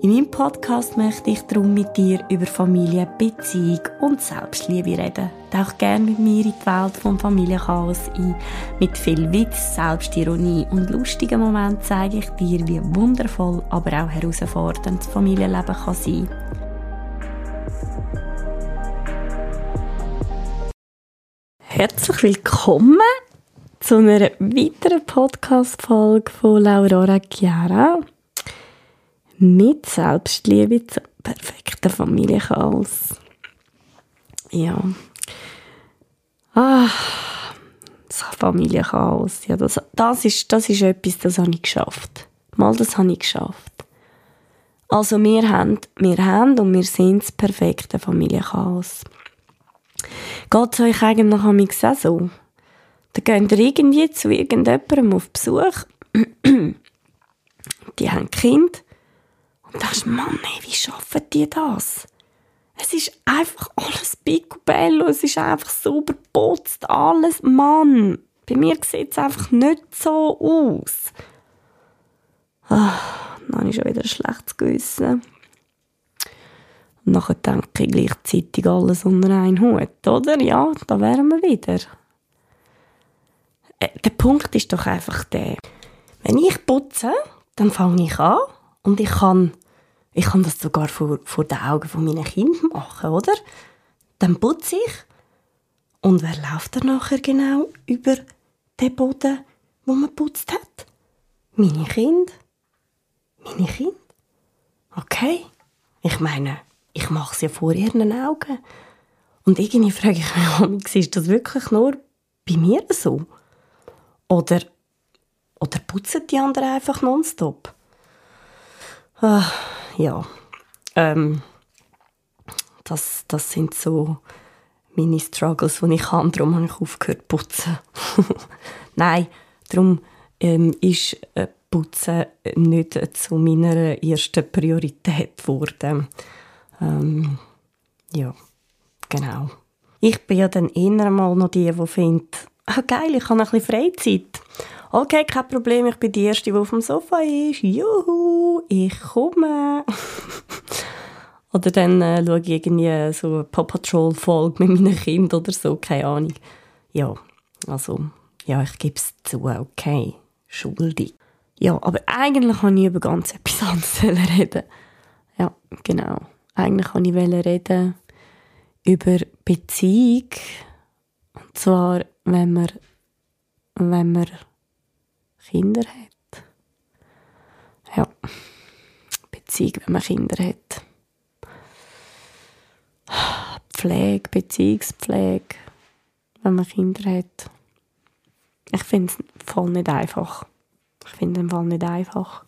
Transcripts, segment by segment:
In meinem Podcast möchte ich darum mit dir über Familie, Beziehung und Selbstliebe reden. Tauch gerne mit mir in die Welt vom Familienchaos ein. Mit viel Witz, Selbstironie und lustigen Momenten zeige ich dir, wie wundervoll, aber auch herausfordernd das Familienleben kann sein. Herzlich willkommen zu einer weiteren Podcast-Folge von Laura Chiara mit Selbstliebe zum perfekten Familienchaos. Ja. Ah, das Familienchaos. Ja, das, das, ist, das ist etwas, das habe ich geschafft. Mal, das habe ich geschafft. Also wir haben, wir haben und wir sind das perfekte Familienchaos. Geht es euch eigentlich am auch so? Da geht ihr irgendwie zu irgendjemandem auf Besuch. Die haben Kind und da ist Mann, ey, wie schaffen die das? Es ist einfach alles picobello, es ist einfach sauber putzt, alles. Mann, bei mir sieht es einfach nicht so aus. Ah, dann habe ich schon wieder ein schlechtes Gewissen. Und nachher denke ich gleichzeitig alles unter einen Hut, oder? Ja, da wären wir wieder. Äh, der Punkt ist doch einfach der, wenn ich putze, dann fange ich an und ich kann, ich kann das sogar vor, vor den Augen von meinen Kindern machen, oder? Dann putze ich. Und wer läuft dann nachher genau über den Boden, wo man putzt hat? Meine Kinder. Meine Kinder. Okay. Ich meine, ich mache es ja vor ihren Augen. Und irgendwie frage ich mich, ist das wirklich nur bei mir so? Oder, oder putzen die anderen einfach nonstop? Ah, ja, ähm, das, das sind so meine Struggles, die ich habe. Darum habe ich aufgehört zu putzen. Nein, darum ähm, ist äh, Putzen nicht zu meiner ersten Priorität geworden. Ähm, ja, genau. Ich bin ja dann eher mal noch die, die findet, ah, geil, ich habe ein bisschen Freizeit. Okay, kein Problem, ich bin die Erste, die auf dem Sofa ist. Juhu, ich komme. oder dann äh, schaue ich irgendwie so eine Paw Patrol-Folge mit meinen Kindern oder so, keine Ahnung. Ja, also, ja, ich gebe es zu, okay, schuldig. Ja, aber eigentlich wollte ich über ganz etwas anderes reden. Ja, genau. Eigentlich wollte ich reden über Beziehung. Und zwar, wenn man, wenn man Kinder hat. Ja, Beziehung, wenn man Kinder hat. Pflege, Beziehungspflege, wenn man Kinder hat. Ich finde es voll nicht einfach. Ich finde es voll nicht einfach.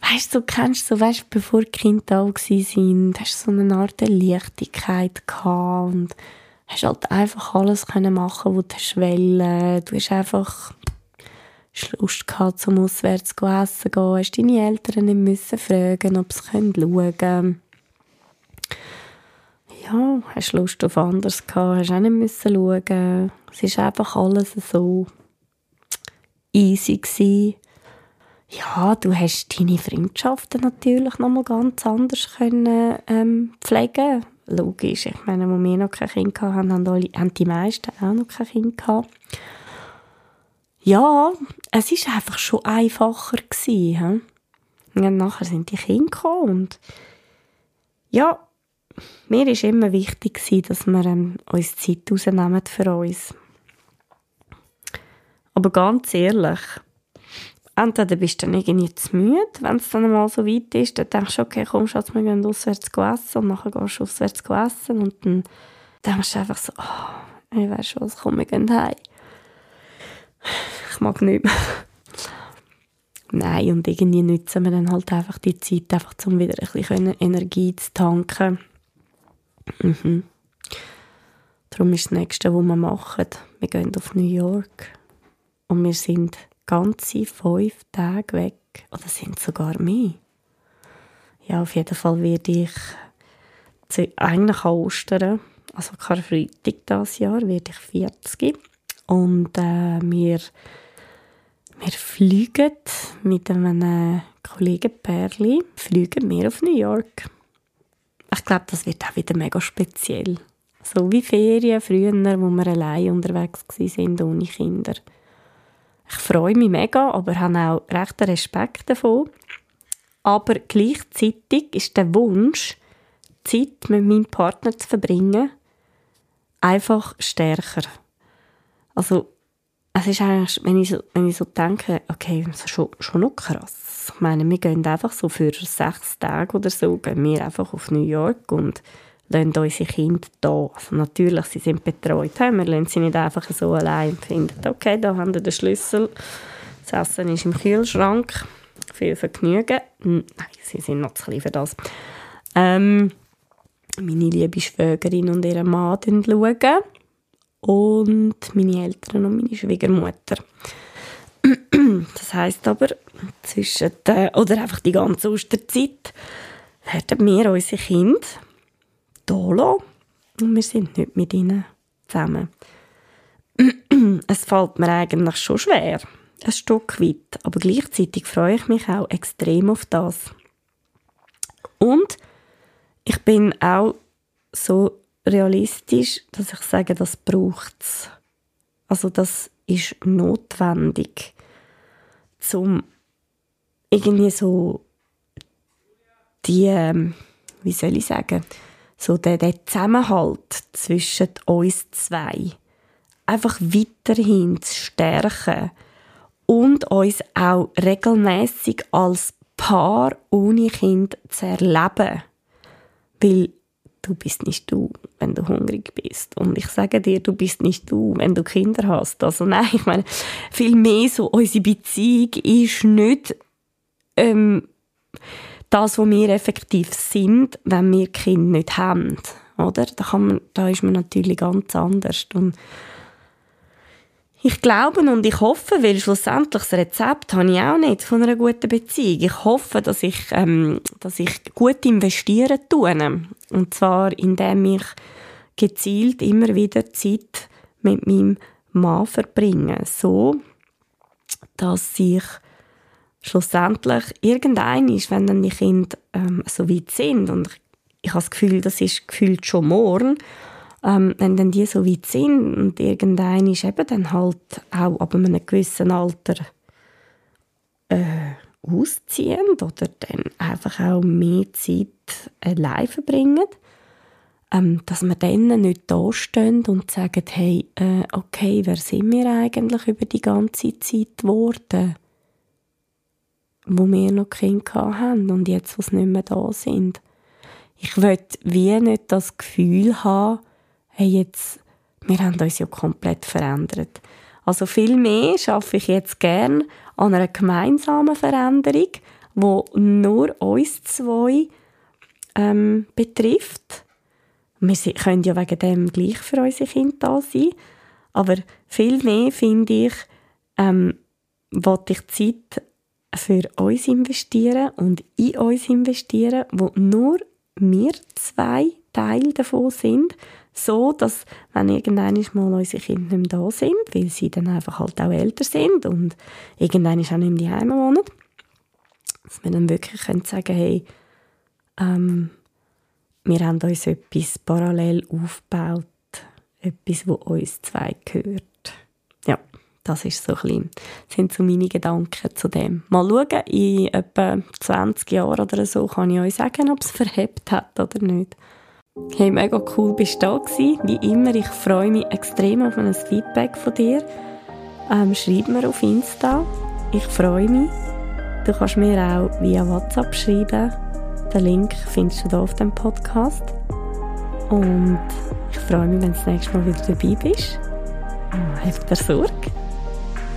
Weißt du, du kennst so, weißt, bevor die Kinder da waren, hast du so eine Art Leichtigkeit gehabt und hast halt einfach alles können machen, was du wollen. Du hast einfach Lust gehabt, zum auswärts zu essen gehen, hast deine Eltern nicht müssen fragen, ob sie schauen können. Ja, hast Lust auf anderes gehabt, hast auch nicht müssen schauen. Es war einfach alles so easy gewesen. Ja, du hast deine Freundschaften natürlich noch mal ganz anders können, ähm, pflegen Logisch, ich meine, wo wir noch kein Kind hatten, haben, haben die meisten auch noch kein Kind gehabt ja, es ist einfach schon einfacher gewesen. Und nachher sind die Kinder gekommen und ja, mir ist immer wichtig gewesen, dass wir ähm, uns Zeit rausnehmen für uns. Aber ganz ehrlich, entweder bist du dann irgendwie zu müde, wenn es dann mal so weit ist, dann denkst du, okay, komm Schatz, wir gehen auswärts essen und nachher gehst du auswärts essen und dann denkst du einfach so, oh, ich weiß schon was, komm, wir gehen heim ich mag nicht mehr. Nein, und irgendwie nutzen wir dann halt einfach die Zeit, einfach um wieder ein bisschen Energie zu tanken. Mhm. Darum ist das Nächste, was wir machen, wir gehen auf New York. Und wir sind ganze fünf Tage weg Oder sind sogar mehr? Ja, auf jeden Fall werde ich zu, eigentlich an Ostern, also Karfreitag dieses Jahr, werde ich 40. Und äh, wir, wir fliegen mit einem Kollegenpärli, fliegen wir auf New York. Ich glaube, das wird auch wieder mega speziell. So wie Ferien früher, wo wir allein unterwegs waren, ohne Kinder. Ich freue mich mega, aber habe auch recht Respekt davon. Aber gleichzeitig ist der Wunsch, Zeit mit meinem Partner zu verbringen, einfach stärker. Also, es ist eigentlich, wenn ich so, wenn ich so denke, okay, das ist schon, schon noch krass. Ich meine, wir gehen einfach so für sechs Tage oder so, gehen wir einfach auf New York und lassen unsere Kinder da. Also natürlich, sie sind betreut. Wir lassen sie nicht einfach so allein und finden, okay, da haben wir den Schlüssel, das Essen ist im Kühlschrank, viel Vergnügen. Nein, sie sind noch zu klein für das. Ähm, meine liebe Schwägerin und ihre Mann schauen und meine Eltern und meine Schwiegermutter. Das heißt aber, zwischen der, oder einfach die ganze Osterzeit werden wir unsere Kinder hier und wir sind nicht mit ihnen zusammen. es fällt mir eigentlich schon schwer, ein Stück weit, aber gleichzeitig freue ich mich auch extrem auf das. Und ich bin auch so realistisch, dass ich sage, das braucht es. Also das ist notwendig, um irgendwie so die, ähm, wie soll ich sagen, so den Zusammenhalt zwischen uns zwei einfach weiterhin zu stärken und uns auch regelmäßig als Paar ohne Kind zu erleben. Weil du bist nicht du, wenn du hungrig bist. Und ich sage dir, du bist nicht du, wenn du Kinder hast. Also nein, ich meine, viel mehr so, unsere Beziehung ist nicht ähm, das, wo wir effektiv sind, wenn wir Kinder nicht haben. Oder? Da, kann man, da ist man natürlich ganz anders. Und ich glaube und ich hoffe, weil schlussendlich das Rezept habe ich auch nicht von einer guten Beziehung. Ich hoffe, dass ich, ähm, dass ich gut investieren tue. Und zwar, indem ich gezielt immer wieder Zeit mit meinem Mann verbringe. So, dass ich schlussendlich irgendein ist, wenn dann die Kinder ähm, so weit sind und ich, habe das Gefühl, das ist gefühlt schon morgen, ähm, wenn dann die so weit sind und irgendein ist eben dann halt auch ab einem gewissen Alter äh, ausziehen oder dann einfach auch mehr Zeit allein verbringen, ähm, dass wir dann nicht da stehen und sagen, hey, äh, okay, wer sind wir eigentlich über die ganze Zeit geworden? wo wir noch Kinder haben und jetzt, wo sie nicht mehr da sind. Ich will wie nicht das Gefühl haben, hey, jetzt, wir haben uns ja komplett verändert. Also viel mehr schaffe ich jetzt gern an einer gemeinsamen Veränderung, wo nur uns zwei ähm, betrifft. Wir können ja wegen dem gleich für unsere Kinder da sein, aber viel mehr finde ich, ähm, wollte ich Zeit für uns investieren und in uns investieren, wo nur wir zwei Teil davon sind, so dass, wenn irgendwann mal unsere Kinder nicht mehr da sind, weil sie dann einfach halt auch älter sind und irgendwann auch nicht mehr daheim wohnen, dass wir dann wirklich können sagen hey, ähm, wir haben uns etwas parallel aufgebaut, etwas, wo uns zwei gehört. Ja. Das ist so ein sind so meine Gedanken zu dem. Mal schauen, in etwa 20 Jahren oder so kann ich euch sagen, ob es verhebt hat oder nicht. Hey, mega cool bist du da gewesen. Wie immer, ich freue mich extrem auf ein Feedback von dir. Ähm, schreib mir auf Insta. Ich freue mich. Du kannst mir auch via WhatsApp schreiben. Den Link findest du hier auf dem Podcast. Und ich freue mich, wenn du das nächste Mal wieder dabei bist. Hab dir Sorge.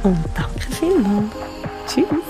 Und danke vielmals. Tschüss.